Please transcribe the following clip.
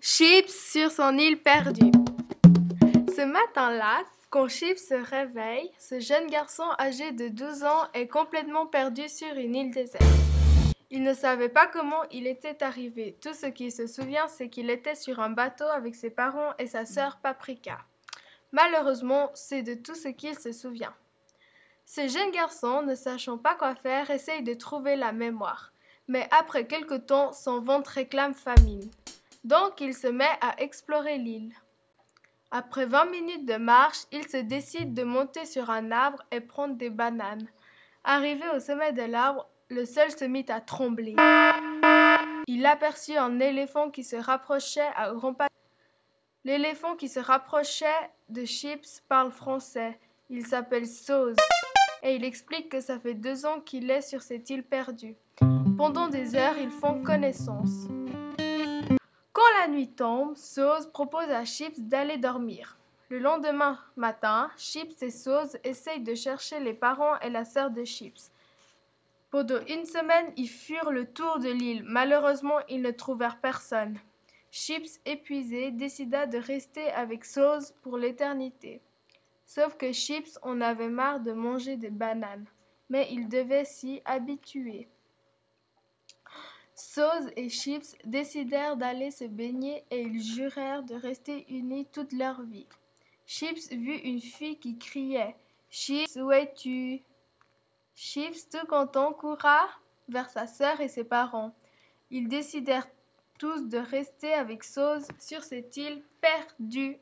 Chips sur son île perdue. Ce matin-là, quand Chips se réveille, ce jeune garçon âgé de 12 ans est complètement perdu sur une île déserte. Il ne savait pas comment il était arrivé. Tout ce qu'il se souvient, c'est qu'il était sur un bateau avec ses parents et sa sœur Paprika. Malheureusement, c'est de tout ce qu'il se souvient. Ce jeune garçon, ne sachant pas quoi faire, essaye de trouver la mémoire. Mais après quelque temps, son ventre réclame famine. Donc il se met à explorer l'île. Après vingt minutes de marche, il se décide de monter sur un arbre et prendre des bananes. Arrivé au sommet de l'arbre, le sol se mit à trembler. Il aperçut un éléphant qui se rapprochait à grands pas. L'éléphant qui se rapprochait de Chips parle français. Il s'appelle Sauce et il explique que ça fait deux ans qu'il est sur cette île perdue. Pendant des heures, ils font connaissance. La nuit tombe, Sauce propose à Chips d'aller dormir. Le lendemain matin, Chips et Sauce essayent de chercher les parents et la sœur de Chips. Pendant une semaine, ils furent le tour de l'île. Malheureusement, ils ne trouvèrent personne. Chips, épuisé, décida de rester avec Sauce pour l'éternité. Sauf que Chips en avait marre de manger des bananes, mais il devait s'y habituer. Sauce et Chips décidèrent d'aller se baigner et ils jurèrent de rester unis toute leur vie. Chips vit une fille qui criait Chips, où es-tu Chips, tout content, coura vers sa sœur et ses parents. Ils décidèrent tous de rester avec Sauce sur cette île perdue.